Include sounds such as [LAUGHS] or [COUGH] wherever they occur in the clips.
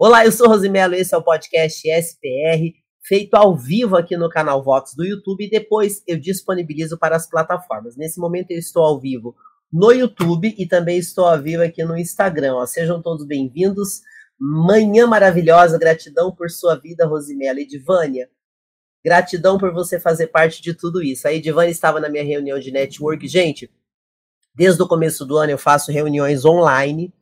Olá, eu sou Rosimelo, esse é o podcast SPR, feito ao vivo aqui no canal Vox do YouTube e depois eu disponibilizo para as plataformas. Nesse momento eu estou ao vivo no YouTube e também estou ao vivo aqui no Instagram. Ó, sejam todos bem-vindos. Manhã maravilhosa, gratidão por sua vida, Rosimelo. Edivânia, gratidão por você fazer parte de tudo isso. A Edivânia estava na minha reunião de network. Gente, desde o começo do ano eu faço reuniões online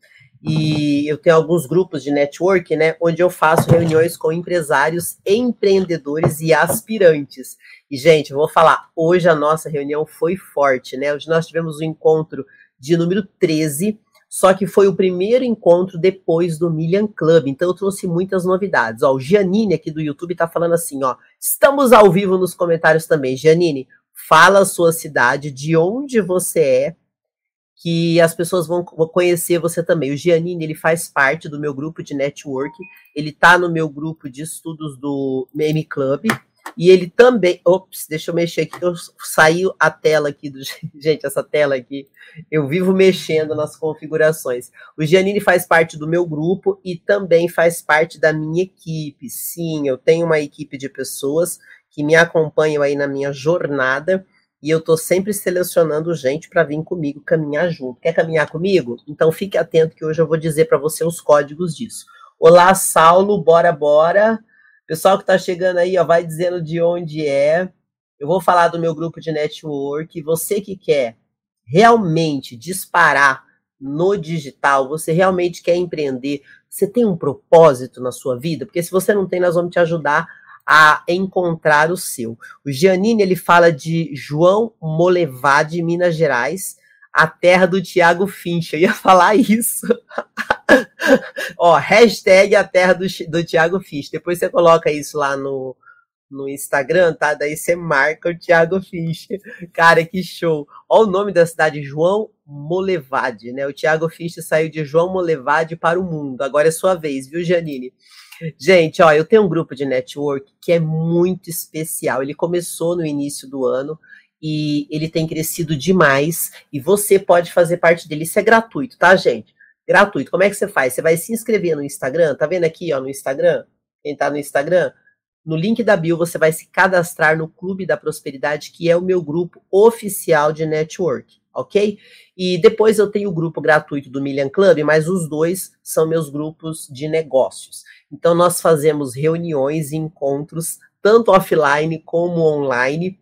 e eu tenho alguns grupos de network, né, onde eu faço reuniões com empresários, empreendedores e aspirantes. E, gente, eu vou falar, hoje a nossa reunião foi forte, né? Hoje nós tivemos o um encontro de número 13, só que foi o primeiro encontro depois do Million Club, então eu trouxe muitas novidades. Ó, o Giannini aqui do YouTube tá falando assim, ó, estamos ao vivo nos comentários também. Giannini, fala a sua cidade, de onde você é, que as pessoas vão conhecer você também. O Giannini, ele faz parte do meu grupo de network, ele tá no meu grupo de estudos do M Club, e ele também, ops, deixa eu mexer aqui, eu saiu a tela aqui do, [LAUGHS] gente, essa tela aqui, eu vivo mexendo nas configurações. O Giannini faz parte do meu grupo e também faz parte da minha equipe. Sim, eu tenho uma equipe de pessoas que me acompanham aí na minha jornada, e eu tô sempre selecionando gente para vir comigo caminhar junto. Quer caminhar comigo? Então fique atento que hoje eu vou dizer para você os códigos disso. Olá, Saulo, bora, bora. Pessoal que está chegando aí, ó, vai dizendo de onde é. Eu vou falar do meu grupo de network. Você que quer realmente disparar no digital, você realmente quer empreender, você tem um propósito na sua vida? Porque se você não tem, nós vamos te ajudar a encontrar o seu. O Giannini ele fala de João Molevade, Minas Gerais, a terra do Tiago Finch. Eu ia falar isso. [LAUGHS] Ó, hashtag a terra do, do Tiago Finch. Depois você coloca isso lá no, no Instagram, tá? Daí você marca o Thiago Finch. Cara, que show. Ó o nome da cidade, João Molevade, né? O Thiago Finch saiu de João Molevade para o mundo. Agora é sua vez, viu, Janine? Gente, ó, eu tenho um grupo de network que é muito especial. Ele começou no início do ano e ele tem crescido demais e você pode fazer parte dele. Isso é gratuito, tá, gente? Gratuito. Como é que você faz? Você vai se inscrever no Instagram, tá vendo aqui, ó, no Instagram? Quem tá no Instagram? No link da bio você vai se cadastrar no Clube da Prosperidade, que é o meu grupo oficial de network ok? E depois eu tenho o grupo gratuito do Million Club, mas os dois são meus grupos de negócios. Então nós fazemos reuniões e encontros, tanto offline como online.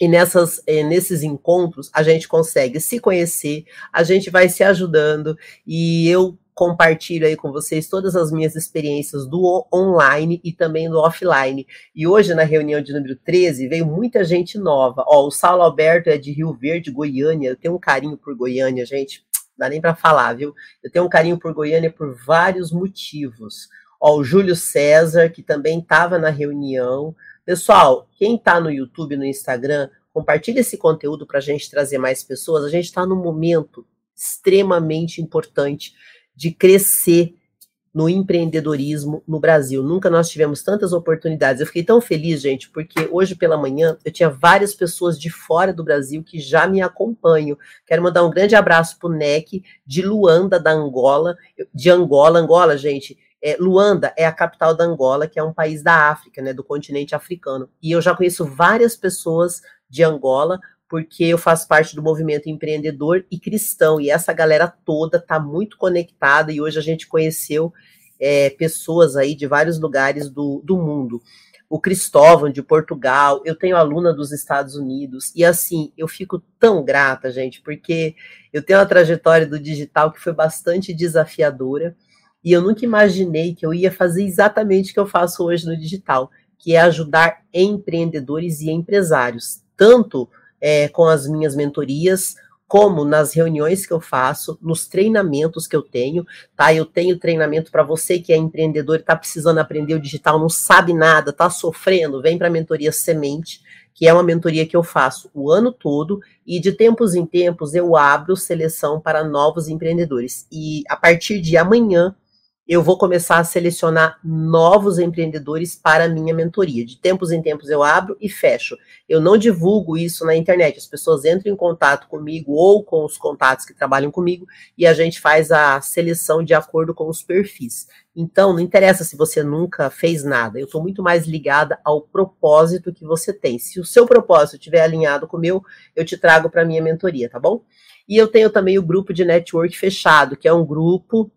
E nessas, eh, nesses encontros a gente consegue se conhecer, a gente vai se ajudando e eu compartilho aí com vocês todas as minhas experiências do online e também do offline. E hoje, na reunião de número 13, veio muita gente nova. Ó, o Saulo Alberto é de Rio Verde, Goiânia. Eu tenho um carinho por Goiânia, gente. Não dá nem para falar, viu? Eu tenho um carinho por Goiânia por vários motivos. Ó, o Júlio César, que também estava na reunião. Pessoal, quem está no YouTube, no Instagram, compartilhe esse conteúdo para a gente trazer mais pessoas. A gente está num momento extremamente importante de crescer no empreendedorismo no Brasil. Nunca nós tivemos tantas oportunidades. Eu fiquei tão feliz, gente, porque hoje pela manhã eu tinha várias pessoas de fora do Brasil que já me acompanham. Quero mandar um grande abraço para o NEC de Luanda, da Angola, de Angola. Angola, gente, é, Luanda é a capital da Angola, que é um país da África, né, do continente africano. E eu já conheço várias pessoas de Angola, porque eu faço parte do movimento empreendedor e cristão, e essa galera toda está muito conectada, e hoje a gente conheceu é, pessoas aí de vários lugares do, do mundo. O Cristóvão, de Portugal, eu tenho aluna dos Estados Unidos, e assim, eu fico tão grata, gente, porque eu tenho uma trajetória do digital que foi bastante desafiadora, e eu nunca imaginei que eu ia fazer exatamente o que eu faço hoje no digital, que é ajudar empreendedores e empresários, tanto é, com as minhas mentorias, como nas reuniões que eu faço, nos treinamentos que eu tenho, tá? Eu tenho treinamento para você que é empreendedor e está precisando aprender o digital, não sabe nada, está sofrendo, vem para a mentoria Semente, que é uma mentoria que eu faço o ano todo e de tempos em tempos eu abro seleção para novos empreendedores. E a partir de amanhã eu vou começar a selecionar novos empreendedores para a minha mentoria. De tempos em tempos eu abro e fecho. Eu não divulgo isso na internet. As pessoas entram em contato comigo ou com os contatos que trabalham comigo e a gente faz a seleção de acordo com os perfis. Então, não interessa se você nunca fez nada. Eu estou muito mais ligada ao propósito que você tem. Se o seu propósito estiver alinhado com o meu, eu te trago para minha mentoria, tá bom? E eu tenho também o grupo de network fechado, que é um grupo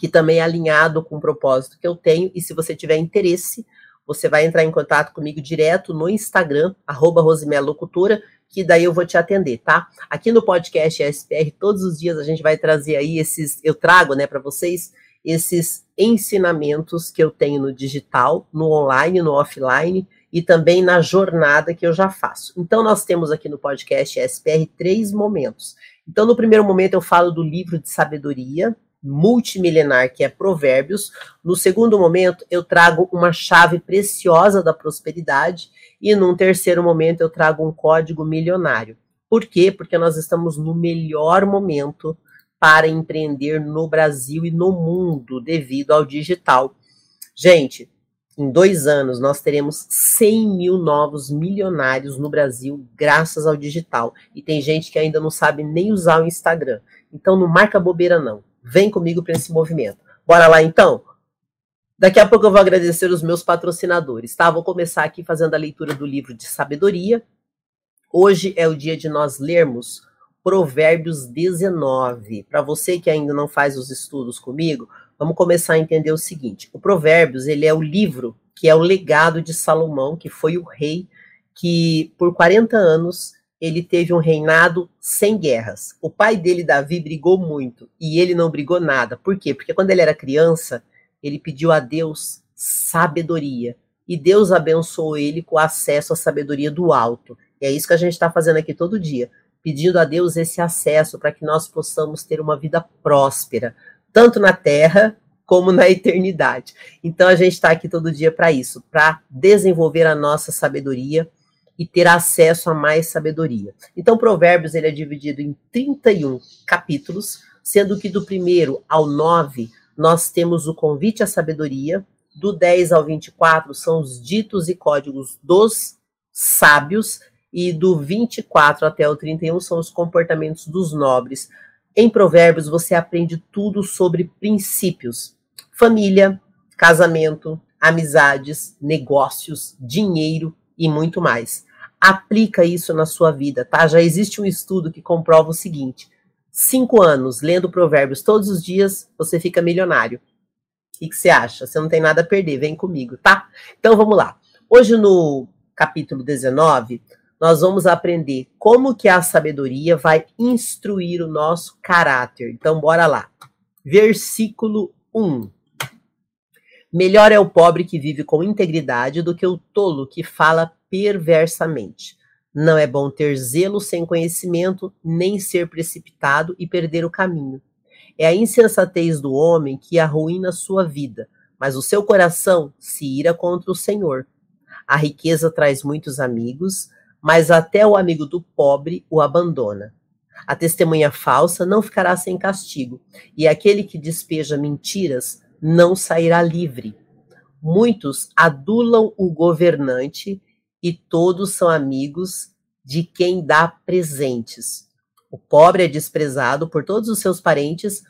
que também é alinhado com o propósito que eu tenho. E se você tiver interesse, você vai entrar em contato comigo direto no Instagram, arroba Locutora, que daí eu vou te atender, tá? Aqui no podcast SPR, todos os dias a gente vai trazer aí esses, eu trago, né, para vocês, esses ensinamentos que eu tenho no digital, no online, no offline e também na jornada que eu já faço. Então, nós temos aqui no podcast SPR três momentos. Então, no primeiro momento, eu falo do livro de sabedoria, multimilenar, que é Provérbios. No segundo momento, eu trago uma chave preciosa da prosperidade. E num terceiro momento, eu trago um código milionário. Por quê? Porque nós estamos no melhor momento para empreender no Brasil e no mundo devido ao digital. Gente, em dois anos nós teremos 100 mil novos milionários no Brasil graças ao digital. E tem gente que ainda não sabe nem usar o Instagram. Então não marca bobeira não. Vem comigo para esse movimento. Bora lá então? Daqui a pouco eu vou agradecer os meus patrocinadores, tá? Vou começar aqui fazendo a leitura do livro de sabedoria. Hoje é o dia de nós lermos Provérbios 19. Para você que ainda não faz os estudos comigo, vamos começar a entender o seguinte: o Provérbios, ele é o livro que é o legado de Salomão, que foi o rei que por 40 anos ele teve um reinado sem guerras. O pai dele, Davi, brigou muito e ele não brigou nada. Por quê? Porque quando ele era criança, ele pediu a Deus sabedoria e Deus abençoou ele com acesso à sabedoria do alto. E é isso que a gente está fazendo aqui todo dia, pedindo a Deus esse acesso para que nós possamos ter uma vida próspera, tanto na terra como na eternidade. Então a gente está aqui todo dia para isso, para desenvolver a nossa sabedoria e ter acesso a mais sabedoria. Então, Provérbios ele é dividido em 31 capítulos, sendo que do primeiro ao 9 nós temos o convite à sabedoria, do 10 ao 24 são os ditos e códigos dos sábios, e do 24 até o 31 são os comportamentos dos nobres. Em Provérbios você aprende tudo sobre princípios: família, casamento, amizades, negócios, dinheiro e muito mais aplica isso na sua vida, tá? Já existe um estudo que comprova o seguinte: cinco anos lendo provérbios todos os dias, você fica milionário. O que, você acha? Você não tem nada a perder, vem comigo, tá? Então vamos lá. Hoje no capítulo 19, nós vamos aprender como que a sabedoria vai instruir o nosso caráter. Então bora lá. Versículo 1. Melhor é o pobre que vive com integridade do que o tolo que fala perversamente. Não é bom ter zelo sem conhecimento, nem ser precipitado e perder o caminho. É a insensatez do homem que arruína sua vida, mas o seu coração se ira contra o Senhor. A riqueza traz muitos amigos, mas até o amigo do pobre o abandona. A testemunha falsa não ficará sem castigo, e aquele que despeja mentiras não sairá livre. Muitos adulam o governante e todos são amigos de quem dá presentes. O pobre é desprezado por todos os seus parentes,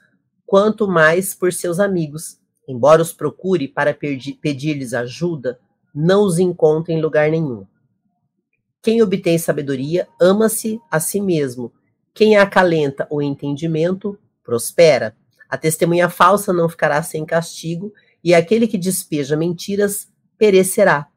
quanto mais por seus amigos. Embora os procure para pedir-lhes ajuda, não os encontra em lugar nenhum. Quem obtém sabedoria ama-se a si mesmo. Quem acalenta o entendimento prospera. A testemunha falsa não ficará sem castigo, e aquele que despeja mentiras perecerá.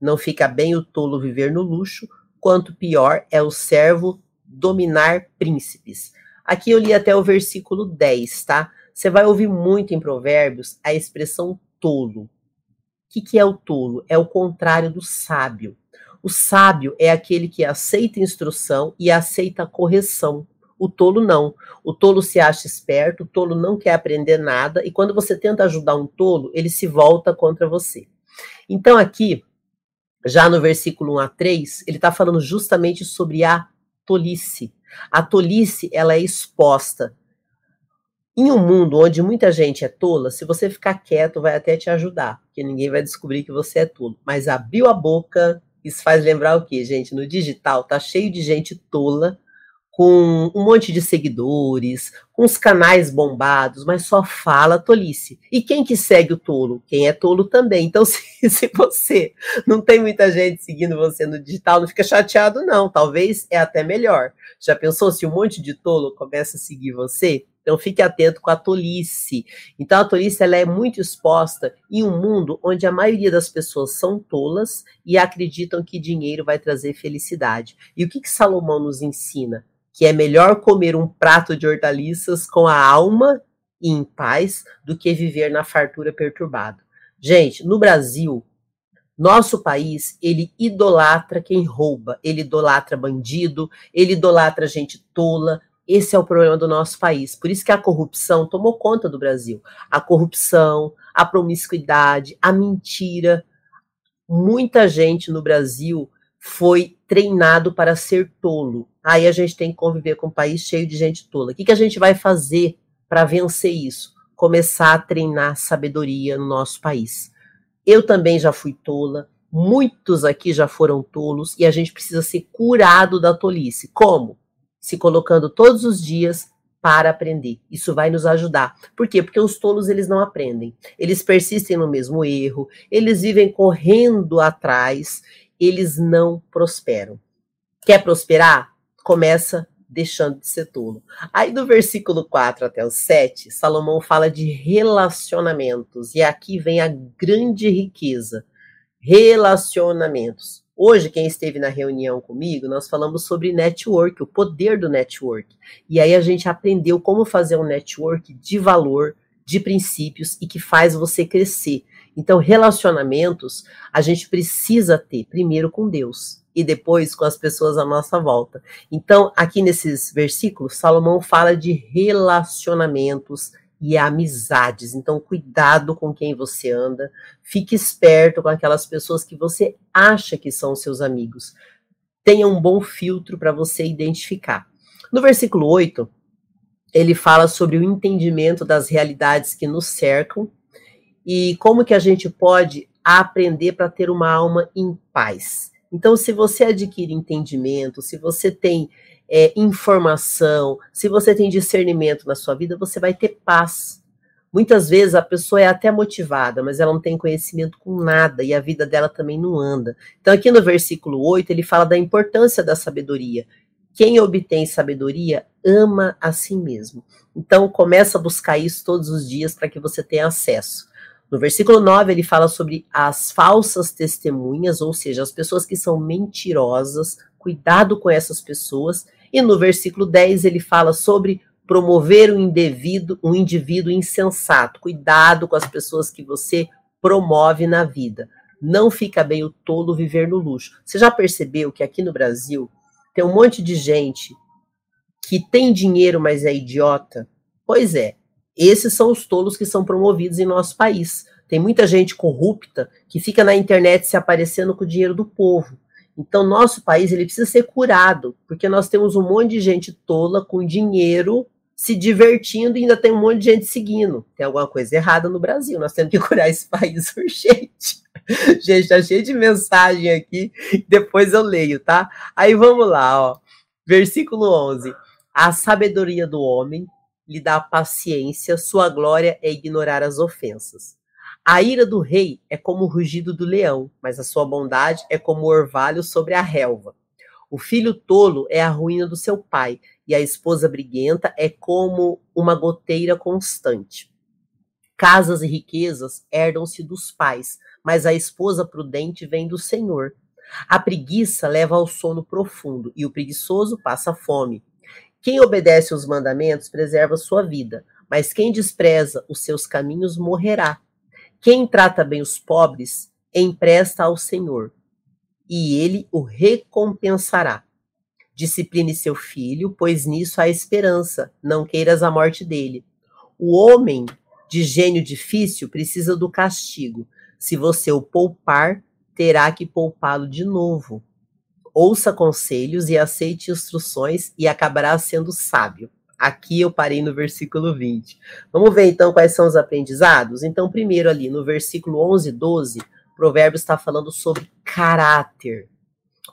Não fica bem o tolo viver no luxo, quanto pior é o servo dominar príncipes. Aqui eu li até o versículo 10, tá? Você vai ouvir muito em Provérbios a expressão tolo. O que, que é o tolo? É o contrário do sábio. O sábio é aquele que aceita instrução e aceita correção. O tolo não. O tolo se acha esperto, o tolo não quer aprender nada, e quando você tenta ajudar um tolo, ele se volta contra você. Então, aqui, já no versículo 1 a 3, ele está falando justamente sobre a tolice. A tolice, ela é exposta. Em um mundo onde muita gente é tola, se você ficar quieto, vai até te ajudar, porque ninguém vai descobrir que você é tolo. Mas abriu a boca, isso faz lembrar o quê, gente? No digital tá cheio de gente tola com um monte de seguidores, com os canais bombados, mas só fala tolice. E quem que segue o tolo? Quem é tolo também. Então, [LAUGHS] se, se você não tem muita gente seguindo você no digital, não fica chateado, não. Talvez é até melhor. Já pensou se um monte de tolo começa a seguir você? Então fique atento com a tolice. Então a tolice ela é muito exposta em um mundo onde a maioria das pessoas são tolas e acreditam que dinheiro vai trazer felicidade. E o que, que Salomão nos ensina? Que é melhor comer um prato de hortaliças com a alma e em paz do que viver na fartura perturbado. Gente, no Brasil, nosso país, ele idolatra quem rouba, ele idolatra bandido, ele idolatra gente tola. Esse é o problema do nosso país. Por isso que a corrupção tomou conta do Brasil. A corrupção, a promiscuidade, a mentira. Muita gente no Brasil foi treinado para ser tolo. Aí a gente tem que conviver com um país cheio de gente tola. O que, que a gente vai fazer para vencer isso? Começar a treinar sabedoria no nosso país. Eu também já fui tola, muitos aqui já foram tolos e a gente precisa ser curado da tolice. Como? Se colocando todos os dias para aprender. Isso vai nos ajudar. Por quê? Porque os tolos eles não aprendem. Eles persistem no mesmo erro, eles vivem correndo atrás eles não prosperam. Quer prosperar? Começa deixando de ser tolo. Aí do versículo 4 até o 7, Salomão fala de relacionamentos, e aqui vem a grande riqueza. Relacionamentos. Hoje, quem esteve na reunião comigo, nós falamos sobre network, o poder do network. E aí a gente aprendeu como fazer um network de valor, de princípios e que faz você crescer. Então, relacionamentos a gente precisa ter primeiro com Deus e depois com as pessoas à nossa volta. Então, aqui nesses versículos, Salomão fala de relacionamentos e amizades. Então, cuidado com quem você anda, fique esperto com aquelas pessoas que você acha que são seus amigos. Tenha um bom filtro para você identificar. No versículo 8, ele fala sobre o entendimento das realidades que nos cercam e como que a gente pode aprender para ter uma alma em paz. Então, se você adquire entendimento, se você tem é, informação, se você tem discernimento na sua vida, você vai ter paz. Muitas vezes a pessoa é até motivada, mas ela não tem conhecimento com nada e a vida dela também não anda. Então, aqui no versículo 8, ele fala da importância da sabedoria. Quem obtém sabedoria ama a si mesmo. Então, começa a buscar isso todos os dias para que você tenha acesso. No versículo 9, ele fala sobre as falsas testemunhas, ou seja, as pessoas que são mentirosas, cuidado com essas pessoas. E no versículo 10, ele fala sobre promover um indivíduo, um indivíduo insensato. Cuidado com as pessoas que você promove na vida. Não fica bem o tolo viver no luxo. Você já percebeu que aqui no Brasil tem um monte de gente que tem dinheiro, mas é idiota? Pois é, esses são os tolos que são promovidos em nosso país. Tem muita gente corrupta que fica na internet se aparecendo com o dinheiro do povo. Então, nosso país ele precisa ser curado, porque nós temos um monte de gente tola com dinheiro se divertindo e ainda tem um monte de gente seguindo. Tem alguma coisa errada no Brasil. Nós temos que [LAUGHS] curar esse país urgente. [LAUGHS] Gente, tá cheio de mensagem aqui, depois eu leio, tá? Aí vamos lá, ó. Versículo 11. A sabedoria do homem lhe dá paciência, sua glória é ignorar as ofensas. A ira do rei é como o rugido do leão, mas a sua bondade é como o orvalho sobre a relva. O filho tolo é a ruína do seu pai, e a esposa briguenta é como uma goteira constante. Casas e riquezas herdam-se dos pais, mas a esposa prudente vem do Senhor. A preguiça leva ao sono profundo, e o preguiçoso passa fome. Quem obedece os mandamentos preserva sua vida, mas quem despreza os seus caminhos morrerá. Quem trata bem os pobres empresta ao Senhor, e ele o recompensará. Discipline seu filho, pois nisso há esperança, não queiras a morte dele. O homem de gênio difícil precisa do castigo. Se você o poupar, terá que poupá-lo de novo ouça conselhos e aceite instruções e acabará sendo sábio. Aqui eu parei no versículo 20. Vamos ver então quais são os aprendizados? Então, primeiro ali no versículo 11 e 12, Provérbios está falando sobre caráter.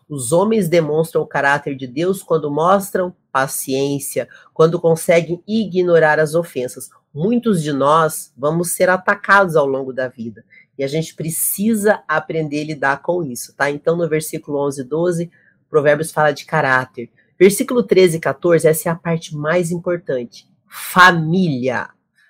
Os homens demonstram o caráter de Deus quando mostram paciência, quando conseguem ignorar as ofensas. Muitos de nós vamos ser atacados ao longo da vida e a gente precisa aprender a lidar com isso, tá? Então, no versículo 11 e 12, Provérbios fala de caráter. Versículo 13 e 14, essa é a parte mais importante. Família.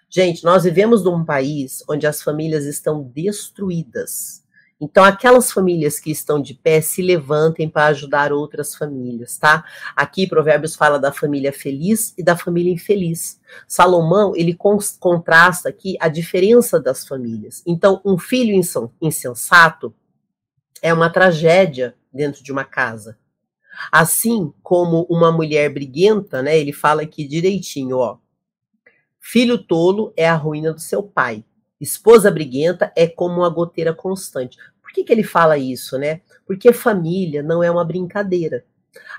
Gente, nós vivemos num país onde as famílias estão destruídas. Então, aquelas famílias que estão de pé se levantem para ajudar outras famílias, tá? Aqui, Provérbios fala da família feliz e da família infeliz. Salomão, ele contrasta aqui a diferença das famílias. Então, um filho insensato é uma tragédia dentro de uma casa. Assim como uma mulher briguenta, né? Ele fala aqui direitinho, ó. Filho tolo é a ruína do seu pai. Esposa briguenta é como uma goteira constante. Que, que ele fala isso, né? Porque família não é uma brincadeira.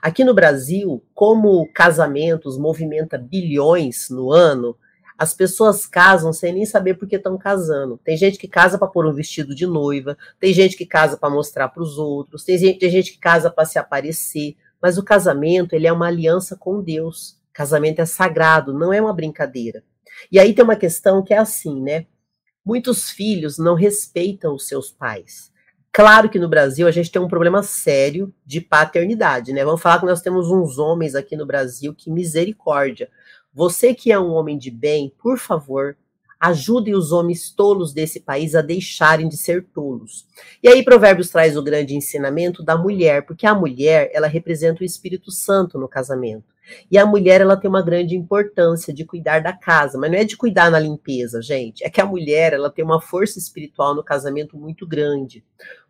Aqui no Brasil, como casamentos movimenta bilhões no ano, as pessoas casam sem nem saber por que estão casando. Tem gente que casa para pôr um vestido de noiva, tem gente que casa para mostrar para os outros, tem gente, tem gente que casa para se aparecer. Mas o casamento ele é uma aliança com Deus. Casamento é sagrado, não é uma brincadeira. E aí tem uma questão que é assim, né? Muitos filhos não respeitam os seus pais. Claro que no Brasil a gente tem um problema sério de paternidade, né? Vamos falar que nós temos uns homens aqui no Brasil que misericórdia. Você que é um homem de bem, por favor, ajude os homens tolos desse país a deixarem de ser tolos. E aí Provérbios traz o grande ensinamento da mulher, porque a mulher, ela representa o Espírito Santo no casamento. E a mulher, ela tem uma grande importância de cuidar da casa, mas não é de cuidar na limpeza, gente. É que a mulher, ela tem uma força espiritual no casamento muito grande.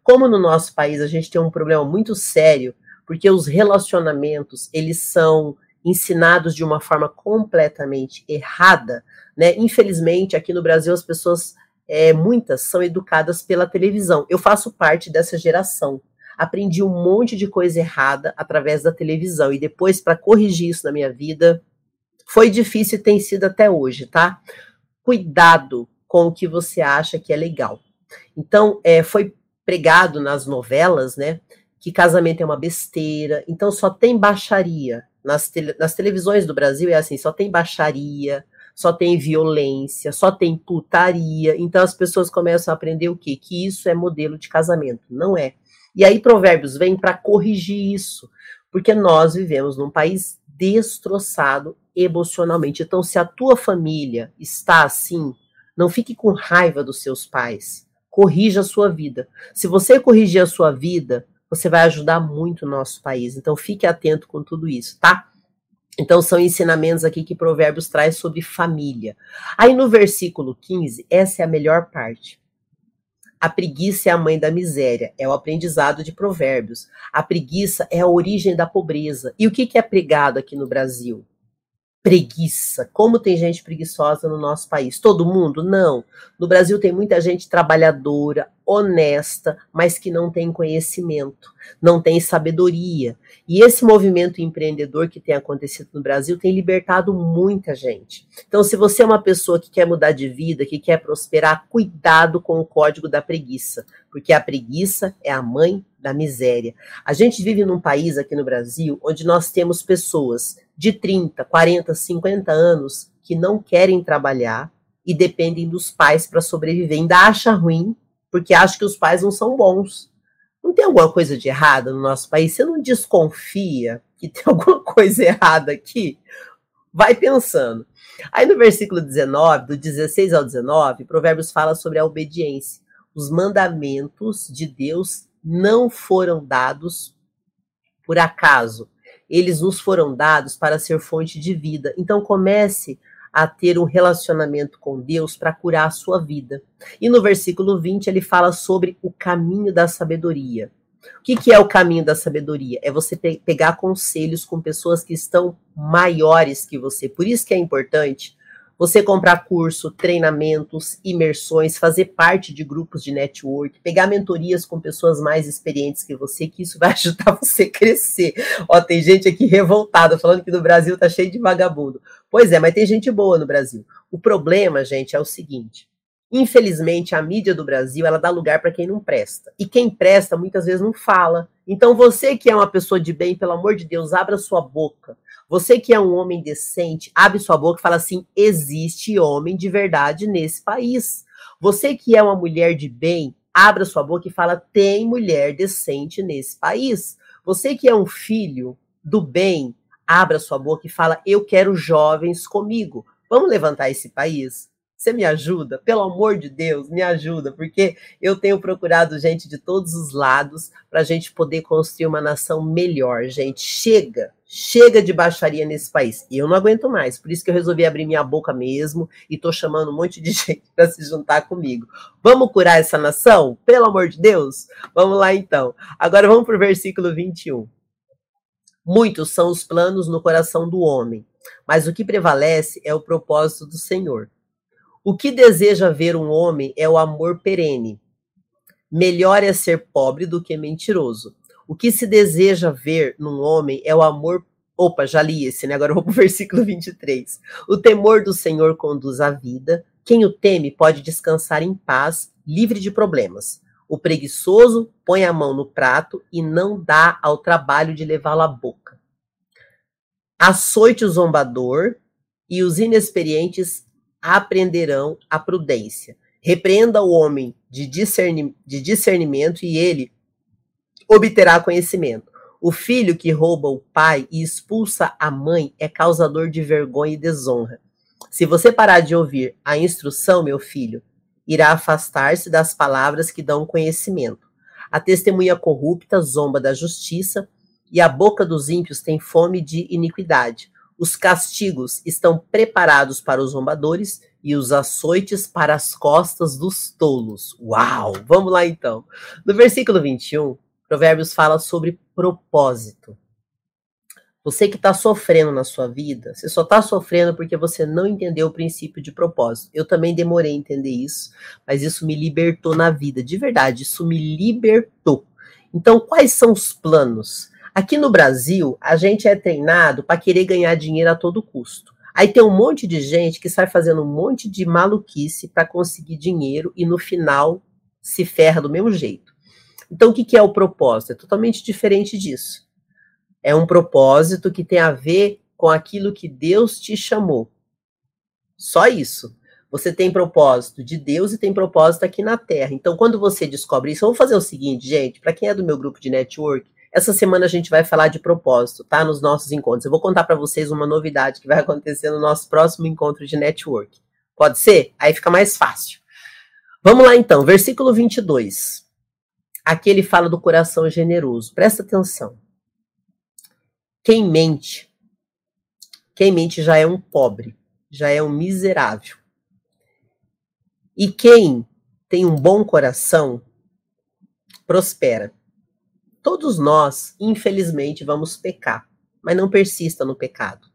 Como no nosso país a gente tem um problema muito sério, porque os relacionamentos, eles são ensinados de uma forma completamente errada, né? Infelizmente, aqui no Brasil as pessoas é, muitas são educadas pela televisão. Eu faço parte dessa geração aprendi um monte de coisa errada através da televisão. E depois, para corrigir isso na minha vida, foi difícil e tem sido até hoje, tá? Cuidado com o que você acha que é legal. Então, é, foi pregado nas novelas, né? Que casamento é uma besteira. Então, só tem baixaria. Nas, tele, nas televisões do Brasil é assim: só tem baixaria, só tem violência, só tem putaria. Então, as pessoas começam a aprender o quê? Que isso é modelo de casamento. Não é. E aí Provérbios vem para corrigir isso, porque nós vivemos num país destroçado emocionalmente. Então, se a tua família está assim, não fique com raiva dos seus pais. Corrija a sua vida. Se você corrigir a sua vida, você vai ajudar muito o nosso país. Então, fique atento com tudo isso, tá? Então, são ensinamentos aqui que Provérbios traz sobre família. Aí, no versículo 15, essa é a melhor parte. A preguiça é a mãe da miséria, é o aprendizado de provérbios. A preguiça é a origem da pobreza. E o que é pregado aqui no Brasil? Preguiça. Como tem gente preguiçosa no nosso país? Todo mundo? Não. No Brasil tem muita gente trabalhadora, honesta, mas que não tem conhecimento, não tem sabedoria. E esse movimento empreendedor que tem acontecido no Brasil tem libertado muita gente. Então, se você é uma pessoa que quer mudar de vida, que quer prosperar, cuidado com o código da preguiça, porque a preguiça é a mãe da miséria. A gente vive num país aqui no Brasil onde nós temos pessoas de 30, 40, 50 anos que não querem trabalhar e dependem dos pais para sobreviver. Ainda acha ruim porque acha que os pais não são bons. Não tem alguma coisa de errada no nosso país? Você não desconfia que tem [LAUGHS] alguma coisa errada aqui? Vai pensando. Aí no versículo 19, do 16 ao 19, Provérbios fala sobre a obediência. Os mandamentos de Deus não foram dados por acaso. Eles nos foram dados para ser fonte de vida. Então comece a ter um relacionamento com Deus para curar a sua vida. E no versículo 20 ele fala sobre o caminho da sabedoria. O que, que é o caminho da sabedoria? É você pe pegar conselhos com pessoas que estão maiores que você. Por isso que é importante você comprar curso, treinamentos, imersões, fazer parte de grupos de network, pegar mentorias com pessoas mais experientes que você, que isso vai [LAUGHS] ajudar você a crescer. Ó, tem gente aqui revoltada falando que no Brasil tá cheio de vagabundo. Pois é, mas tem gente boa no Brasil. O problema, gente, é o seguinte: Infelizmente, a mídia do Brasil, ela dá lugar para quem não presta. E quem presta muitas vezes não fala. Então, você que é uma pessoa de bem, pelo amor de Deus, abra sua boca. Você que é um homem decente, abre sua boca e fala assim: existe homem de verdade nesse país. Você que é uma mulher de bem, abra sua boca e fala: tem mulher decente nesse país. Você que é um filho do bem, abra sua boca e fala: eu quero jovens comigo. Vamos levantar esse país? Você me ajuda? Pelo amor de Deus, me ajuda, porque eu tenho procurado gente de todos os lados para a gente poder construir uma nação melhor, gente. Chega, chega de baixaria nesse país. E eu não aguento mais, por isso que eu resolvi abrir minha boca mesmo e tô chamando um monte de [LAUGHS] gente para se juntar comigo. Vamos curar essa nação? Pelo amor de Deus? Vamos lá então. Agora vamos para o versículo 21. Muitos são os planos no coração do homem, mas o que prevalece é o propósito do Senhor. O que deseja ver um homem é o amor perene. Melhor é ser pobre do que mentiroso. O que se deseja ver num homem é o amor. Opa, já li esse, né? Agora eu vou para o [LAUGHS] versículo 23. O temor do Senhor conduz à vida. Quem o teme pode descansar em paz, livre de problemas. O preguiçoso põe a mão no prato e não dá ao trabalho de levá-lo à boca. Açoite o zombador e os inexperientes aprenderão a prudência. Repreenda o homem de, discerni de discernimento e ele obterá conhecimento. O filho que rouba o pai e expulsa a mãe é causador de vergonha e desonra. Se você parar de ouvir a instrução, meu filho, irá afastar-se das palavras que dão conhecimento. A testemunha corrupta zomba da justiça e a boca dos ímpios tem fome de iniquidade. Os castigos estão preparados para os zombadores e os açoites para as costas dos tolos. Uau! Vamos lá então. No versículo 21, Provérbios fala sobre propósito. Você que está sofrendo na sua vida, você só está sofrendo porque você não entendeu o princípio de propósito. Eu também demorei a entender isso, mas isso me libertou na vida, de verdade, isso me libertou. Então, quais são os planos? Aqui no Brasil, a gente é treinado para querer ganhar dinheiro a todo custo. Aí tem um monte de gente que sai fazendo um monte de maluquice para conseguir dinheiro e no final se ferra do mesmo jeito. Então, o que, que é o propósito? É totalmente diferente disso. É um propósito que tem a ver com aquilo que Deus te chamou. Só isso. Você tem propósito de Deus e tem propósito aqui na Terra. Então, quando você descobre isso, vou fazer o seguinte, gente, para quem é do meu grupo de network, essa semana a gente vai falar de propósito, tá? Nos nossos encontros. Eu vou contar para vocês uma novidade que vai [LAUGHS] acontecer no nosso próximo encontro de network. Pode ser? Aí fica mais fácil. Vamos lá então, versículo 22. Aqui ele fala do coração generoso. Presta atenção. Quem mente, quem mente já é um pobre, já é um miserável. E quem tem um bom coração prospera. Todos nós, infelizmente, vamos pecar, mas não persista no pecado.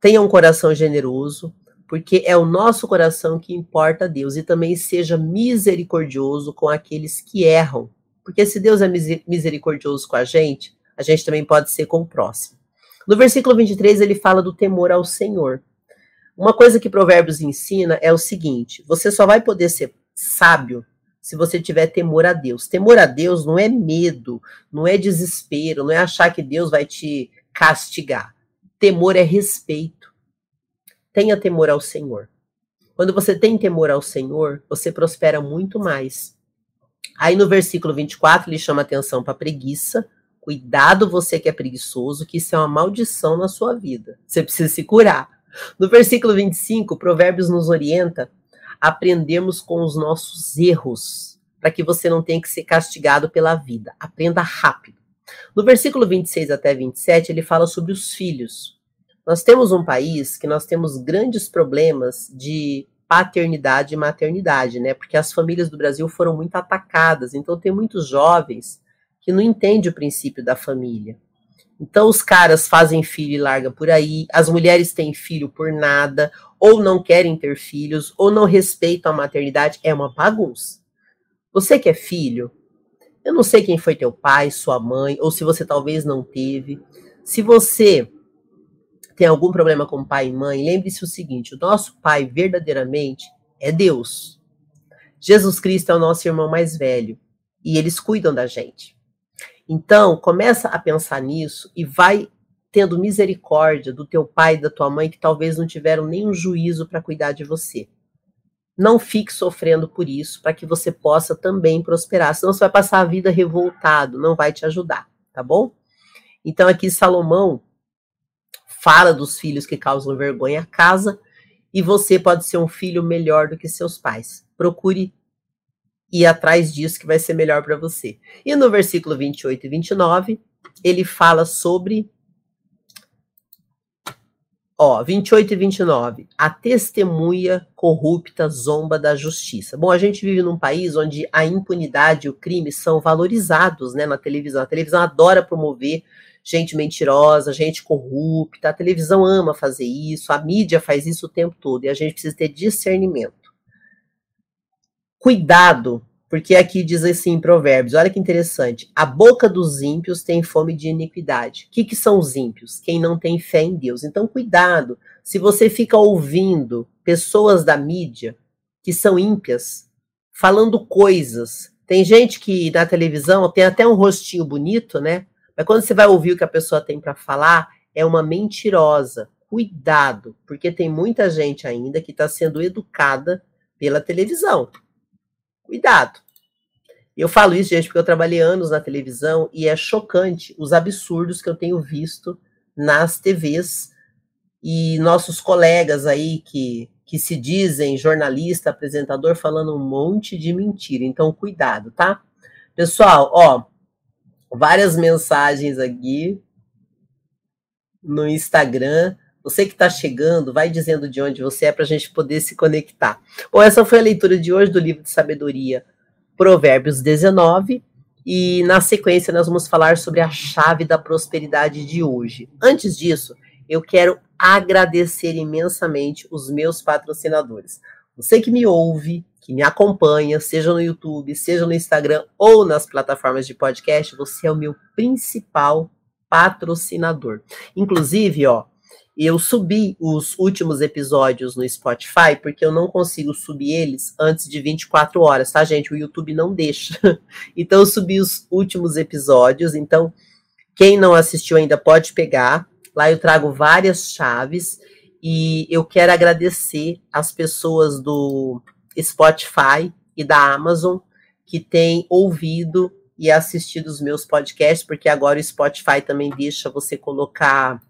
Tenha um coração generoso, porque é o nosso coração que importa a Deus, e também seja misericordioso com aqueles que erram. Porque se Deus é misericordioso com a gente, a gente também pode ser com o próximo. No versículo 23, ele fala do temor ao Senhor. Uma coisa que Provérbios ensina é o seguinte: você só vai poder ser sábio se você tiver temor a Deus. Temor a Deus não é medo, não é desespero, não é achar que Deus vai te castigar. Temor é respeito. Tenha temor ao Senhor. Quando você tem temor ao Senhor, você prospera muito mais. Aí no versículo 24, ele chama atenção para preguiça. Cuidado você que é preguiçoso, que isso é uma maldição na sua vida. Você precisa se curar. No versículo 25, Provérbios nos orienta aprendemos com os nossos erros, para que você não tenha que ser castigado pela vida. Aprenda rápido. No versículo 26 até 27, ele fala sobre os filhos. Nós temos um país que nós temos grandes problemas de paternidade e maternidade, né? Porque as famílias do Brasil foram muito atacadas, então tem muitos jovens que não entendem o princípio da família. Então os caras fazem filho e larga por aí, as mulheres têm filho por nada, ou não querem ter filhos, ou não respeitam a maternidade, é uma bagunça. Você que é filho, eu não sei quem foi teu pai, sua mãe, ou se você talvez não teve. Se você tem algum problema com pai e mãe, lembre-se o seguinte: o nosso pai verdadeiramente é Deus. Jesus Cristo é o nosso irmão mais velho e eles cuidam da gente. Então, começa a pensar nisso e vai tendo misericórdia do teu pai e da tua mãe que talvez não tiveram nenhum juízo para cuidar de você. Não fique sofrendo por isso, para que você possa também prosperar. Senão você vai passar a vida revoltado, não vai te ajudar, tá bom? Então aqui Salomão fala dos filhos que causam vergonha à casa e você pode ser um filho melhor do que seus pais. Procure ir atrás disso que vai ser melhor para você. E no versículo 28 e 29, ele fala sobre Ó, 28 e 29. A testemunha corrupta zomba da justiça. Bom, a gente vive num país onde a impunidade e o crime são valorizados, né, na televisão. A televisão adora promover gente mentirosa, gente corrupta. A televisão ama fazer isso, a mídia faz isso o tempo todo e a gente precisa ter discernimento. Cuidado, porque aqui diz assim em Provérbios, olha que interessante. A boca dos ímpios tem fome de iniquidade. O que, que são os ímpios? Quem não tem fé em Deus. Então, cuidado. Se você fica ouvindo pessoas da mídia que são ímpias, falando coisas. Tem gente que na televisão tem até um rostinho bonito, né? Mas quando você vai ouvir o que a pessoa tem para falar, é uma mentirosa. Cuidado, porque tem muita gente ainda que está sendo educada pela televisão. Cuidado. Eu falo isso, gente, porque eu trabalhei anos na televisão e é chocante os absurdos que eu tenho visto nas TVs e nossos colegas aí que, que se dizem jornalista, apresentador, falando um monte de mentira. Então, cuidado, tá? Pessoal, ó, várias mensagens aqui no Instagram. Você que está chegando, vai dizendo de onde você é para a gente poder se conectar. Bom, essa foi a leitura de hoje do livro de sabedoria, Provérbios 19. E na sequência nós vamos falar sobre a chave da prosperidade de hoje. Antes disso, eu quero agradecer imensamente os meus patrocinadores. Você que me ouve, que me acompanha, seja no YouTube, seja no Instagram ou nas plataformas de podcast, você é o meu principal patrocinador. Inclusive, ó, eu subi os últimos episódios no Spotify porque eu não consigo subir eles antes de 24 horas, tá, gente? O YouTube não deixa. [LAUGHS] Então eu subi os últimos episódios, então quem não assistiu ainda pode pegar. Lá eu trago várias chaves e eu quero agradecer as pessoas do Spotify e da Amazon que têm ouvido e assistido os meus podcasts, porque agora o Spotify também deixa você colocar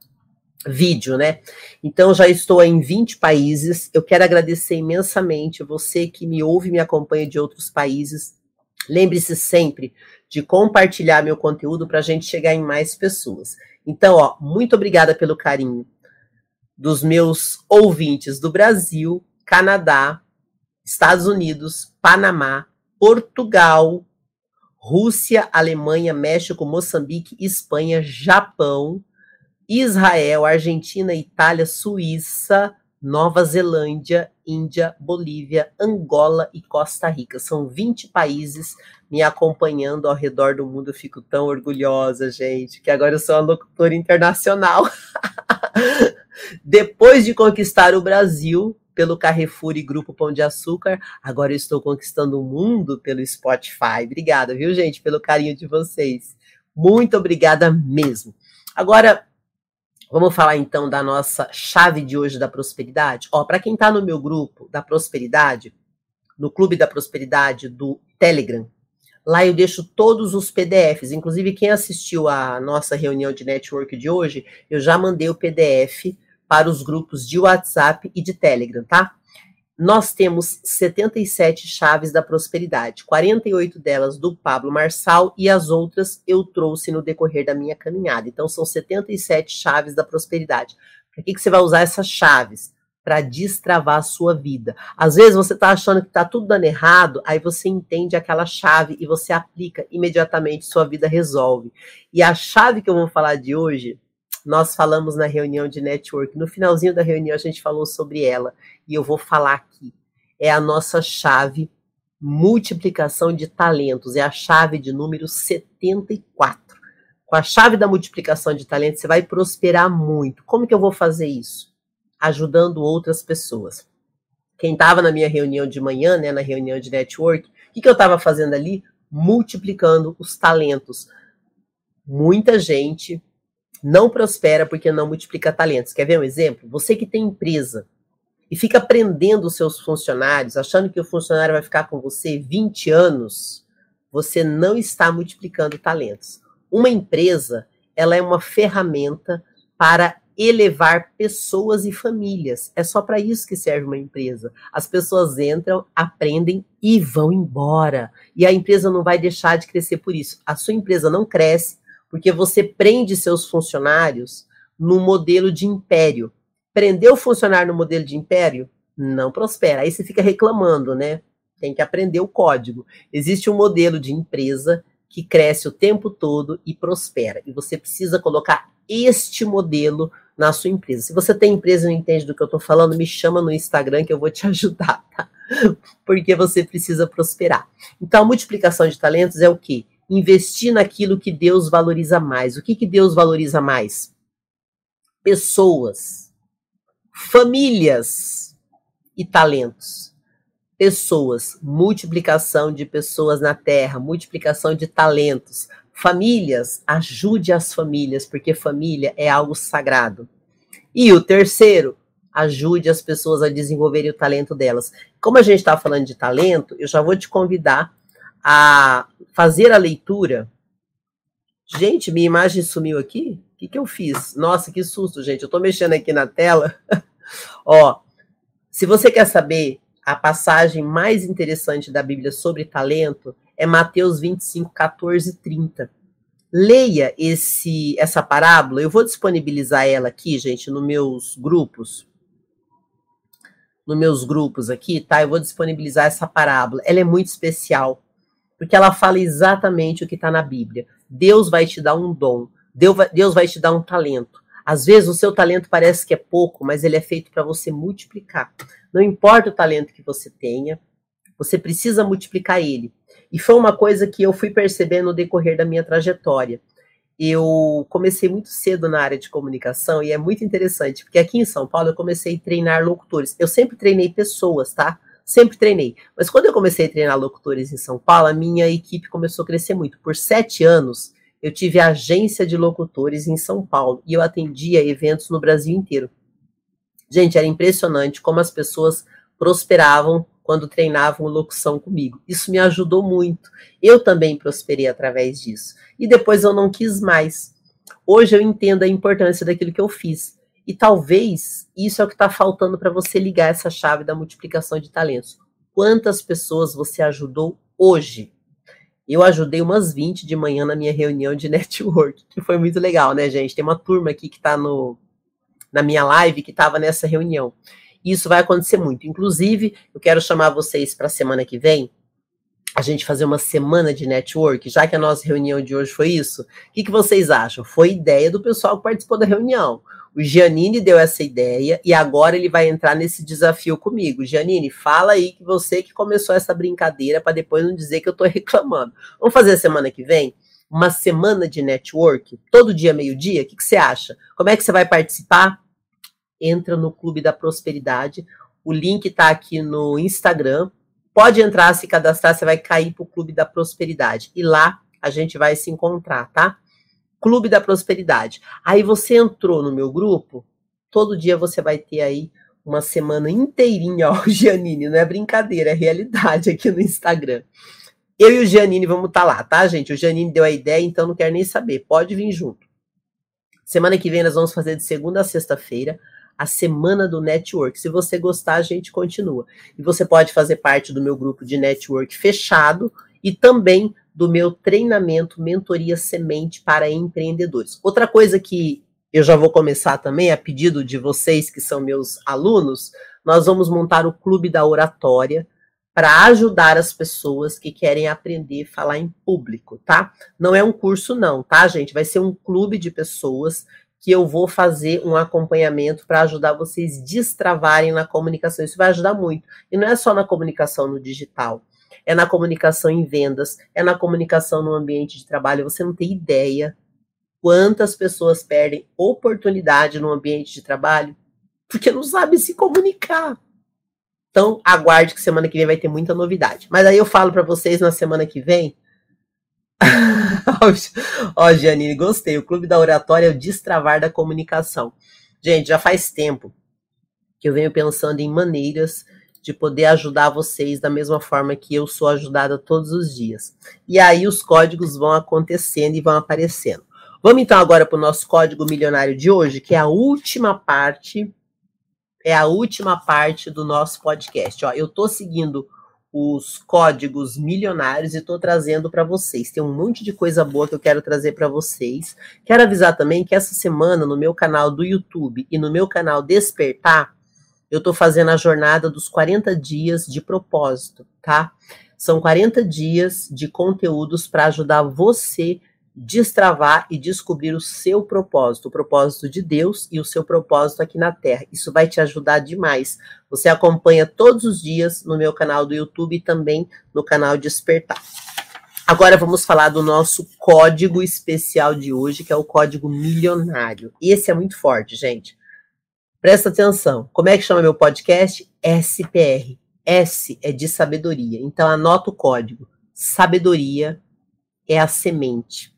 vídeo, né? Então já estou em 20 países. Eu quero agradecer imensamente você que me ouve e me acompanha de outros países. Lembre-se sempre de compartilhar meu conteúdo para a gente chegar em mais pessoas. Então, ó, muito obrigada pelo carinho dos meus ouvintes do Brasil, Canadá, Estados Unidos, Panamá, Portugal, Rússia, Alemanha, México, Moçambique, Espanha, Japão, Israel, Argentina, Itália, Suíça, Nova Zelândia, Índia, Bolívia, Angola e Costa Rica. São 20 países me acompanhando ao redor do mundo. Eu fico tão orgulhosa, gente, que agora eu sou uma locutora internacional. [LAUGHS] Depois de conquistar o Brasil, pelo Carrefour e Grupo Pão de Açúcar. Agora eu estou conquistando o mundo pelo Spotify. Obrigada, viu, gente, pelo carinho de vocês. Muito obrigada mesmo. Agora, vamos falar então da nossa chave de hoje da prosperidade. Ó, para quem está no meu grupo da prosperidade, no Clube da Prosperidade do Telegram, Lá eu deixo todos os PDFs, inclusive quem assistiu à nossa reunião de network de hoje, eu já mandei o PDF para os grupos de WhatsApp e de Telegram, tá? Nós temos 77 chaves da prosperidade, 48 delas do Pablo Marçal e as outras eu trouxe no decorrer da minha caminhada. Então são 77 chaves da prosperidade. Para que, que você vai usar essas chaves? para destravar a sua vida. Às vezes você está achando que está tudo dando errado, aí você entende aquela chave e você aplica imediatamente, sua vida resolve. E a chave que eu vou falar de hoje, nós falamos na reunião de network. No finalzinho da reunião a gente falou sobre ela e eu vou falar aqui. É a nossa chave multiplicação de talentos, é a chave de número 74. Com a chave da multiplicação de talentos, você vai prosperar muito. Como que eu vou fazer isso? Ajudando outras pessoas. Quem estava na minha reunião de manhã, né, na reunião de network, o que, que eu estava fazendo ali? Multiplicando os talentos. Muita gente não prospera porque não multiplica talentos. Quer ver um exemplo? Você que tem empresa, e fica prendendo os seus funcionários, achando que o funcionário vai ficar com você 20 anos, você não está multiplicando talentos. Uma empresa, ela é uma ferramenta para elevar pessoas e famílias. É só para isso que serve uma empresa. As pessoas entram, aprendem e vão embora. E a empresa não vai deixar de crescer por isso. A sua empresa não cresce porque você prende seus funcionários no modelo de império prender o funcionário no modelo de império, não prospera. Aí você fica reclamando, né? Tem que aprender o código. Existe um modelo de empresa que cresce o tempo todo e prospera. E você precisa colocar este modelo na sua empresa. Se você tem empresa e não entende do que eu estou falando, me chama no Instagram que eu vou te [LAUGHS] ajudar, tá? Porque você precisa prosperar. Então, a multiplicação de talentos é o quê? Investir naquilo que Deus valoriza mais. O que, que Deus valoriza mais? Pessoas famílias e talentos. Pessoas, multiplicação de pessoas na terra, multiplicação de talentos. Famílias, ajude as famílias, porque família é algo sagrado. E o terceiro, ajude as pessoas a desenvolverem o talento delas. Como a gente está falando de talento, eu já vou te convidar a fazer a leitura. Gente, minha imagem sumiu aqui? O que, que eu fiz? Nossa, que susto, gente. Eu estou mexendo aqui na tela. [LAUGHS] Ó, se você quer saber a passagem mais interessante da Bíblia sobre talento, é Mateus 25, 14 e 30. Leia esse essa parábola. Eu vou disponibilizar ela aqui, gente, nos meus grupos. Nos meus grupos aqui, tá? Eu vou disponibilizar essa parábola. Ela é muito especial, porque ela fala exatamente o que está na Bíblia. Deus vai te dar um dom. Deus vai, Deus vai te dar um talento. Às vezes o seu talento parece que é pouco, mas ele é feito para você multiplicar. Não importa o talento que você tenha, você precisa multiplicar ele. E foi uma coisa que eu fui percebendo no decorrer da minha trajetória. Eu comecei muito cedo na área de comunicação e é muito interessante, porque aqui em São Paulo eu comecei a treinar locutores. Eu sempre treinei pessoas, tá? Sempre treinei. Mas quando eu comecei a treinar locutores em São Paulo, a minha equipe começou a crescer muito. Por sete anos, eu tive agência de locutores em São Paulo e eu atendia eventos no Brasil inteiro. Gente, era impressionante como as pessoas prosperavam quando treinavam locução comigo. Isso me ajudou muito. Eu também prosperei através disso. E depois eu não quis mais. Hoje eu entendo a importância daquilo que eu fiz. E talvez isso é o que está faltando para você ligar essa chave da multiplicação de talentos. Quantas pessoas você ajudou hoje? Eu ajudei umas 20 de manhã na minha reunião de [LAUGHS] network, que foi muito legal, né, gente? Tem uma turma aqui que está no, na minha live que estava nessa reunião. Isso vai acontecer muito. Inclusive, eu quero chamar vocês para a semana que vem, a gente fazer uma semana de network, já que a nossa reunião de hoje foi isso. O que, que vocês acham? Foi ideia do pessoal que participou da reunião. O Giannini deu essa ideia e agora ele vai entrar nesse desafio comigo. Giannini, fala aí que você que começou essa brincadeira para depois não dizer que eu estou [LAUGHS] reclamando. Vamos fazer a semana que vem? Uma semana de network, todo dia, meio-dia? O que, que você acha? Como é que você vai participar? Entra no Clube da Prosperidade. O link está aqui no Instagram. Pode entrar, se cadastrar, você vai cair para o Clube da Prosperidade. E lá a gente vai se encontrar, tá? Clube da Prosperidade. Aí você entrou no meu grupo, todo dia você vai ter aí uma semana inteirinha, ó, [LAUGHS] Giannini, não é brincadeira, é realidade aqui no Instagram. Eu e o Giannini vamos estar tá lá, tá, gente? O Giannini deu a ideia, então não quero nem saber, pode vir junto. Semana que vem nós vamos fazer de segunda a sexta-feira a semana do network. Se você gostar, a gente continua. E você pode fazer parte do meu grupo de network fechado e também do meu treinamento Mentoria Semente para Empreendedores. Outra coisa que eu já vou começar também, a pedido de vocês que são meus alunos, nós vamos montar o Clube da Oratória para ajudar as pessoas que querem aprender a falar em público, tá? Não é um curso, não, tá, gente? Vai ser um clube de pessoas que eu vou fazer um acompanhamento para ajudar vocês destravarem na comunicação. Isso vai ajudar muito. E não é só na comunicação no digital, é na comunicação em vendas, é na comunicação no ambiente de trabalho. Você não tem ideia quantas pessoas perdem oportunidade no ambiente de trabalho porque não sabe se comunicar. Então, aguarde que semana que vem vai ter muita novidade. Mas aí eu falo para vocês na semana que vem. [LAUGHS] Ó, Janine, gostei. O Clube da Oratória é o destravar da comunicação. Gente, já faz tempo que eu venho pensando em maneiras de poder ajudar vocês da mesma forma que eu sou ajudada todos os dias. E aí os códigos vão acontecendo e vão aparecendo. Vamos então agora para o nosso código milionário de hoje, que é a última parte é a última parte do nosso podcast. Ó, eu estou seguindo os códigos milionários e estou trazendo para vocês. Tem um monte de coisa boa que eu quero trazer para vocês. Quero avisar também que essa semana no meu canal do YouTube e no meu canal Despertar, eu estou fazendo a jornada dos 40 dias de propósito, tá? São 40 dias de conteúdos para ajudar você destravar e descobrir o seu propósito, o propósito de Deus e o seu propósito aqui na Terra. Isso vai te ajudar demais. Você acompanha todos os dias no meu canal do YouTube e também no canal Despertar. Agora vamos falar do nosso código especial de hoje, que é o código milionário. Esse é muito forte, gente. Presta atenção. Como é que chama meu podcast? SPR. S é de sabedoria. Então anota o código. Sabedoria é a semente.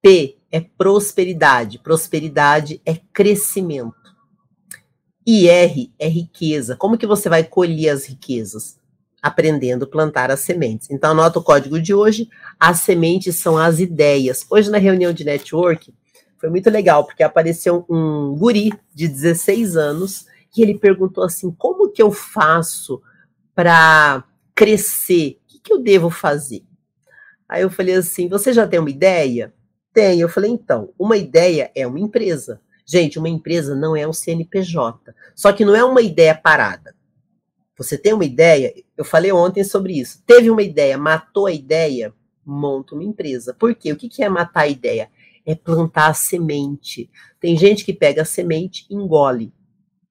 P é prosperidade. Prosperidade é crescimento. E R é riqueza. Como que você vai colher as riquezas? Aprendendo a plantar as sementes. Então, anota o código de hoje. As sementes são as ideias. Hoje, na reunião de network, foi muito legal, porque apareceu um guri de 16 anos e ele perguntou assim: como que eu faço para crescer? O que, que eu devo fazer? Aí eu falei assim: você já tem uma ideia? Tem. Eu falei, então, uma ideia é uma empresa. Gente, uma empresa não é um CNPJ. Só que não é uma ideia parada. Você tem uma ideia? Eu falei ontem sobre isso. Teve uma ideia, matou a ideia, monta uma empresa. Por quê? O que é matar a ideia? É plantar a semente. Tem gente que pega a semente e engole.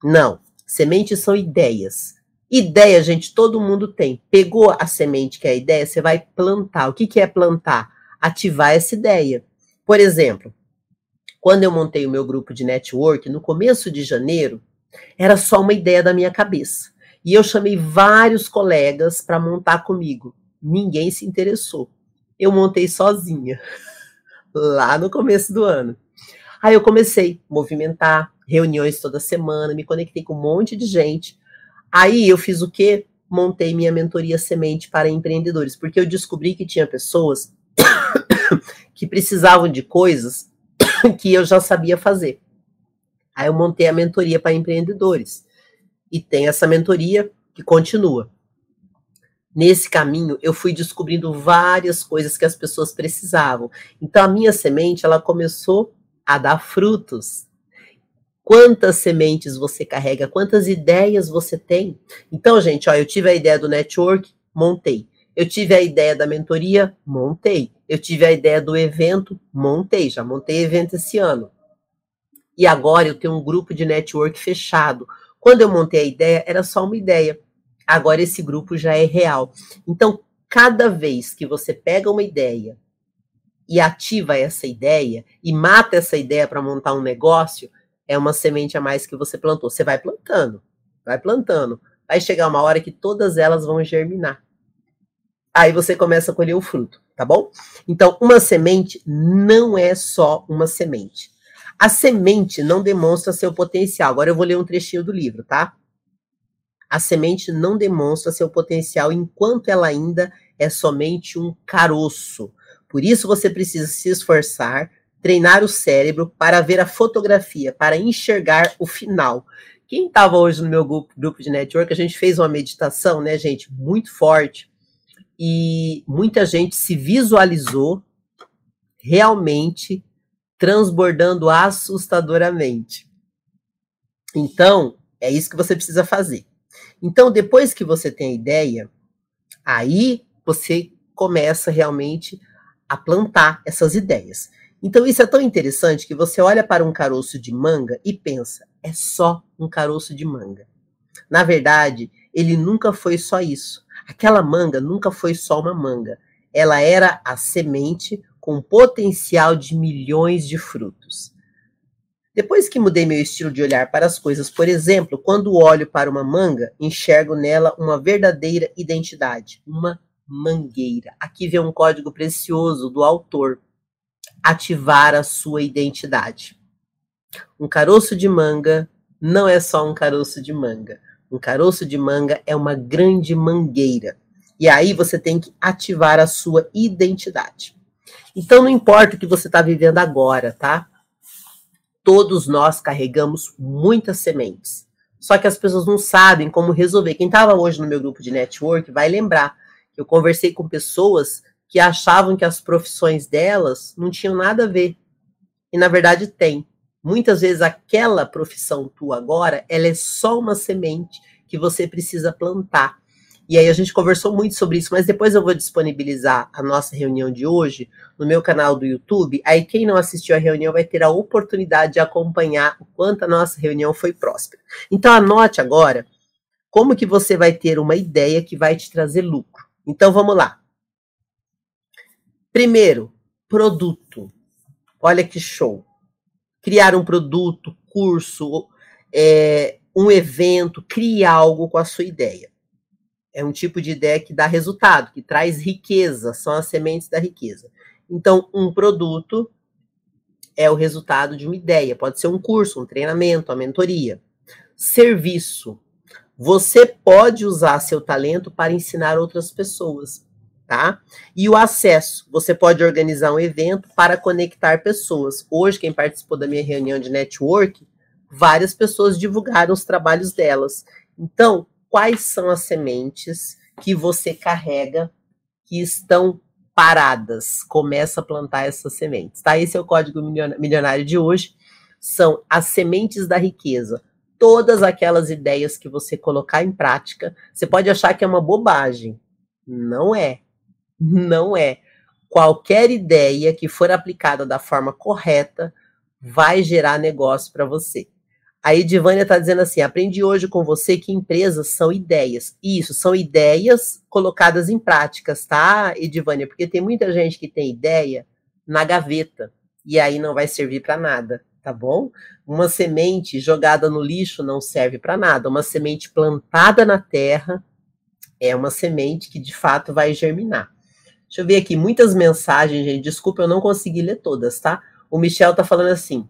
Não. Sementes são ideias. Ideia, gente, todo mundo tem. Pegou a semente que é a ideia, você vai plantar. O que é plantar? Ativar essa ideia. Por exemplo, quando eu montei o meu grupo de network, no começo de janeiro, era só uma ideia da minha cabeça. E eu chamei vários colegas para montar comigo. Ninguém se interessou. Eu montei sozinha, [LAUGHS] lá no começo do ano. Aí eu comecei a movimentar, reuniões toda semana, me conectei com um monte de gente. Aí eu fiz o quê? Montei minha mentoria semente para empreendedores, porque eu descobri que tinha pessoas [COUGHS] que precisavam de coisas [COUGHS] que eu já sabia fazer. Aí eu montei a mentoria para empreendedores. E tem essa mentoria que continua. Nesse caminho, eu fui descobrindo várias coisas que as pessoas precisavam. Então, a minha semente, ela começou a dar frutos. Quantas sementes você carrega? Quantas ideias você tem? Então, gente, ó, eu tive a ideia do network, montei. Eu tive a ideia da mentoria, montei. Eu tive a ideia do evento, montei. Já montei evento esse ano. E agora eu tenho um grupo de network fechado. Quando eu montei a ideia, era só uma ideia. Agora esse grupo já é real. Então, cada vez que você pega uma ideia e ativa essa ideia e mata essa ideia para montar um negócio, é uma semente a mais que você plantou. Você vai plantando, vai plantando. Vai chegar uma hora que todas elas vão germinar aí você começa a colher o fruto, tá bom? Então, uma semente não é só uma semente. A semente não demonstra seu potencial. Agora eu vou ler um trechinho do livro, tá? A semente não demonstra seu potencial enquanto ela ainda é somente um caroço. Por isso você precisa se esforçar, treinar o cérebro para ver a fotografia, para enxergar o final. Quem estava hoje no meu grupo de network, a gente fez uma meditação, né, gente, muito forte e muita gente se visualizou realmente transbordando assustadoramente. Então, é isso que você precisa fazer. Então, depois que você tem a ideia, aí você começa realmente a plantar essas ideias. Então, isso é tão interessante que você olha para um caroço de manga e pensa, é só um caroço de manga. Na verdade, ele nunca foi só isso. Aquela manga nunca foi só uma manga. Ela era a semente com potencial de milhões de frutos. Depois que mudei meu estilo de olhar para as coisas, por exemplo, quando olho para uma manga, enxergo nela uma verdadeira identidade, uma mangueira. Aqui vem um código precioso do autor. Ativar a sua identidade. Um caroço de manga não é só um caroço de manga. Um caroço de manga é uma grande mangueira. E aí você tem que ativar a sua identidade. Então não importa o que você está vivendo agora, tá? Todos nós carregamos muitas sementes. Só que as pessoas não sabem como resolver. Quem estava hoje no meu grupo de network vai lembrar que eu conversei com pessoas que achavam que as profissões delas não tinham nada a ver. E na verdade tem. Muitas vezes aquela profissão tua agora, ela é só uma semente que você precisa plantar. E aí a gente conversou muito sobre isso, mas depois eu vou disponibilizar a nossa reunião de hoje no meu canal do YouTube. Aí quem não assistiu a reunião vai ter a oportunidade de acompanhar o quanto a nossa reunião foi próspera. Então anote agora como que você vai ter uma ideia que vai te trazer lucro. Então vamos lá. Primeiro, produto. Olha que show. Criar um produto, curso, é, um evento, crie algo com a sua ideia é um tipo de ideia que dá resultado, que traz riqueza, são as sementes da riqueza. Então, um produto é o resultado de uma ideia, pode ser um curso, um treinamento, uma mentoria. Serviço. Você pode usar seu talento para ensinar outras pessoas, tá? E o acesso. Você pode organizar um evento para conectar pessoas. Hoje, quem participou da minha reunião de network, várias pessoas divulgaram os trabalhos delas. Então, quais são as sementes que você carrega que estão paradas. Começa a plantar essas sementes, tá? Esse é o código milionário de hoje. São as sementes da riqueza. Todas aquelas ideias que você colocar em prática, você pode achar que é uma bobagem. Não é. Não é. Qualquer ideia que for aplicada da forma correta vai gerar negócio para você. A Edivânia está dizendo assim: aprendi hoje com você que empresas são ideias. Isso, são ideias colocadas em práticas, tá, Edivânia? Porque tem muita gente que tem ideia na gaveta e aí não vai servir para nada, tá bom? Uma semente jogada no lixo não serve para nada. Uma semente plantada na terra é uma semente que de fato vai germinar. Deixa eu ver aqui, muitas mensagens, gente. Desculpa, eu não consegui ler todas, tá? O Michel tá falando assim: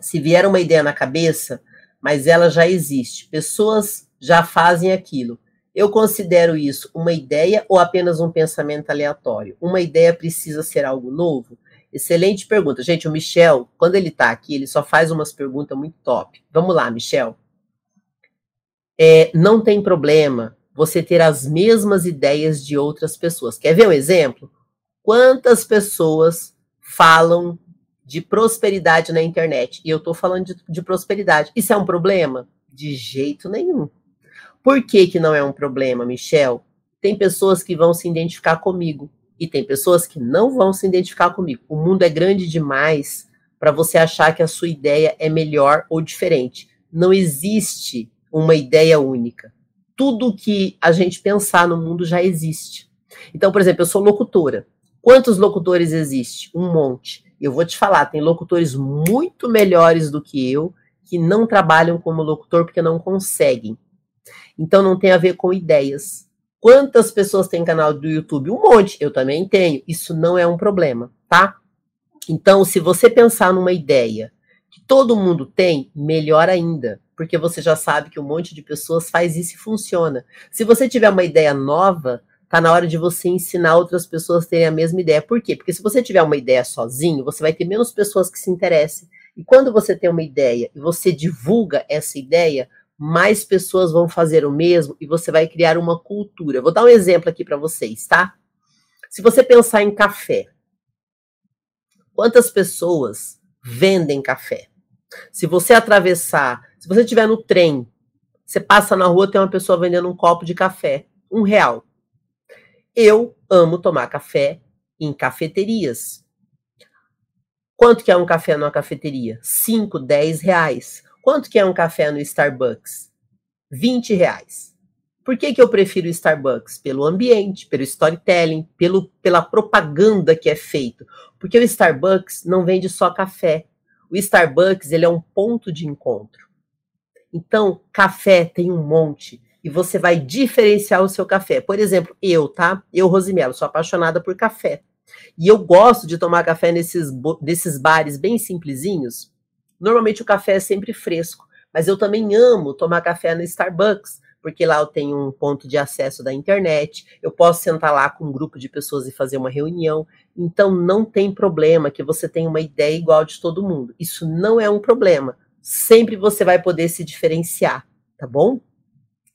se vier uma ideia na cabeça, mas ela já existe, pessoas já fazem aquilo. Eu considero isso uma ideia ou apenas um pensamento aleatório? Uma ideia precisa ser algo novo? Excelente pergunta. Gente, o Michel, quando ele está aqui, ele só faz umas perguntas muito top. Vamos lá, Michel. É, não tem problema você ter as mesmas ideias de outras pessoas. Quer ver um exemplo? Quantas pessoas falam de prosperidade na internet. E eu estou falando de, de, prosperidade. Isso é um problema? De jeito nenhum. Por que, que não é um problema, Michel? Tem pessoas que vão se identificar comigo e tem pessoas que não vão se identificar comigo. O mundo é grande demais para você achar que a sua ideia é melhor ou diferente. Não existe uma ideia única. Tudo que a gente pensar no mundo já existe. Então, por exemplo, eu sou locutora. Quantos locutores existe? Um monte. Eu vou te falar, tem locutores muito melhores do que eu que não trabalham como locutor porque não conseguem. Então não tem a ver com ideias. Quantas pessoas têm canal do YouTube? Um monte, eu também tenho. Isso não é um problema, tá? Então, se você pensar numa ideia que todo mundo tem, melhor ainda, porque você já sabe que um monte de pessoas faz isso e funciona. Se você tiver uma ideia nova, Tá na hora de você ensinar outras pessoas a terem a mesma ideia. Por quê? Porque se você tiver uma ideia sozinho, você vai ter menos pessoas que se interessem. E quando você tem uma ideia e você divulga essa ideia, mais pessoas vão fazer o mesmo e você vai criar uma cultura. Vou dar um exemplo aqui para vocês, tá? Se você pensar em café, Quantas pessoas vendem café? Se você atravessar, se você estiver no trem, você passa na rua, tem uma pessoa vendendo um copo de café, um real. Eu amo tomar café em cafeterias. Quanto que é um café numa cafeteria? 5, 10 reais. Quanto que é um café no Starbucks? 20 reais. Por que, que eu prefiro o Starbucks? Pelo ambiente, pelo storytelling, pelo, pela propaganda que é feito. Porque o Starbucks não vende só café. O Starbucks ele é um ponto de encontro. Então, café tem um monte e você vai diferenciar o seu café. Por exemplo, eu, tá? Eu, Rosimelo, sou apaixonada por café. E eu gosto de tomar café nesses, nesses bares bem simplesinhos. Normalmente o café é sempre fresco, mas eu também amo tomar café no Starbucks, porque lá eu tenho um ponto de acesso da internet, eu posso sentar lá com um grupo de pessoas e fazer uma reunião. Então não tem problema que você tenha uma ideia igual de todo mundo. Isso não é um problema. Sempre você vai poder se diferenciar, tá bom?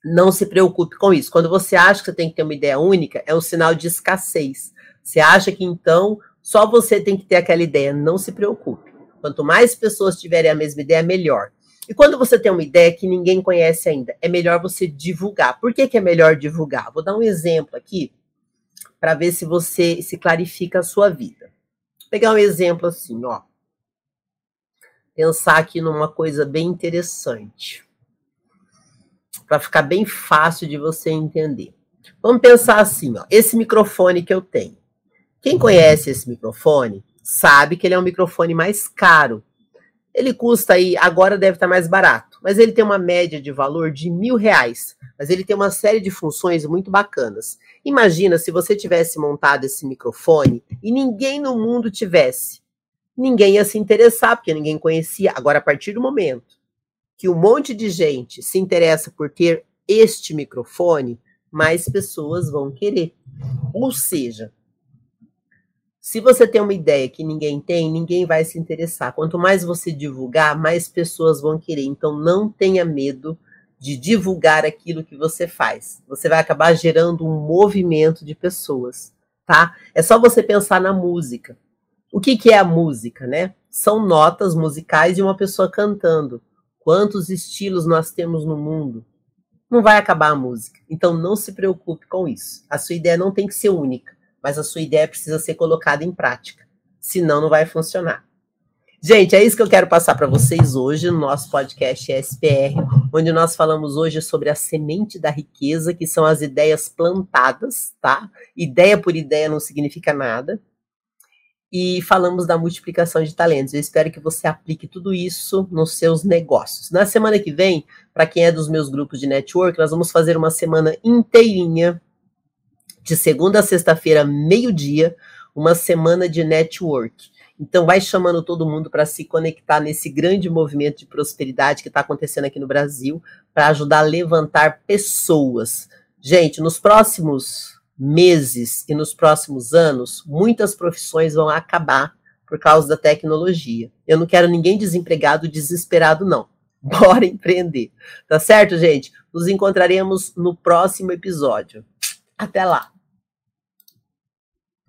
Não se preocupe com isso. Quando você acha que você tem que ter uma ideia única, é um sinal de escassez. Você acha que então só você tem que ter aquela ideia. Não se preocupe. Quanto mais pessoas tiverem a mesma ideia, melhor. E quando você tem uma ideia que ninguém conhece ainda, é melhor você divulgar. Por que, que é melhor divulgar? Vou dar um exemplo aqui para ver se você se clarifica a sua vida. Vou pegar um exemplo assim, ó. Pensar aqui numa coisa bem interessante. Para ficar bem fácil de você entender. Vamos pensar assim, ó. Esse microfone que eu tenho. Quem conhece esse microfone sabe que ele é um microfone mais caro ele custa aí, agora deve estar mais barato, mas ele tem uma média de valor de mil reais. Mas ele tem uma série de funções muito bacanas. Imagina se você tivesse montado esse microfone e ninguém no mundo tivesse. Ninguém ia se interessar, porque ninguém conhecia. Agora, a partir do momento que um monte de gente se interessa por ter este microfone, mais pessoas vão querer. Ou seja, se você tem uma ideia que ninguém tem, ninguém vai se interessar. Quanto mais você divulgar, mais pessoas vão querer. Então não tenha medo de divulgar aquilo que você faz. Você vai acabar gerando um movimento de pessoas, tá? É só você pensar na música. O que, que é a música, né? São notas musicais de uma pessoa cantando. Quantos estilos nós temos no mundo? Não vai acabar a música. Então não se preocupe com isso. A sua ideia não tem que ser única mas a sua ideia precisa ser colocada em prática. Senão, não vai funcionar. Gente, é isso que eu quero passar para vocês hoje no nosso podcast SPR, onde nós falamos hoje sobre a semente da riqueza, que são as ideias plantadas, tá? Ideia por ideia não significa nada. E falamos da multiplicação de talentos. Eu espero que você aplique tudo isso nos seus negócios. Na semana que vem, para quem é dos meus grupos de network, nós vamos fazer uma semana inteirinha de segunda a sexta-feira, meio-dia, uma semana de network. Então, vai chamando todo mundo para se conectar nesse grande movimento de prosperidade que está acontecendo aqui no Brasil, para ajudar a levantar pessoas. Gente, nos próximos meses e nos próximos anos, muitas profissões vão acabar por causa da tecnologia. Eu não quero ninguém desempregado, desesperado, não. [LAUGHS] Bora empreender. Tá certo, gente? Nos encontraremos no próximo episódio. Até lá!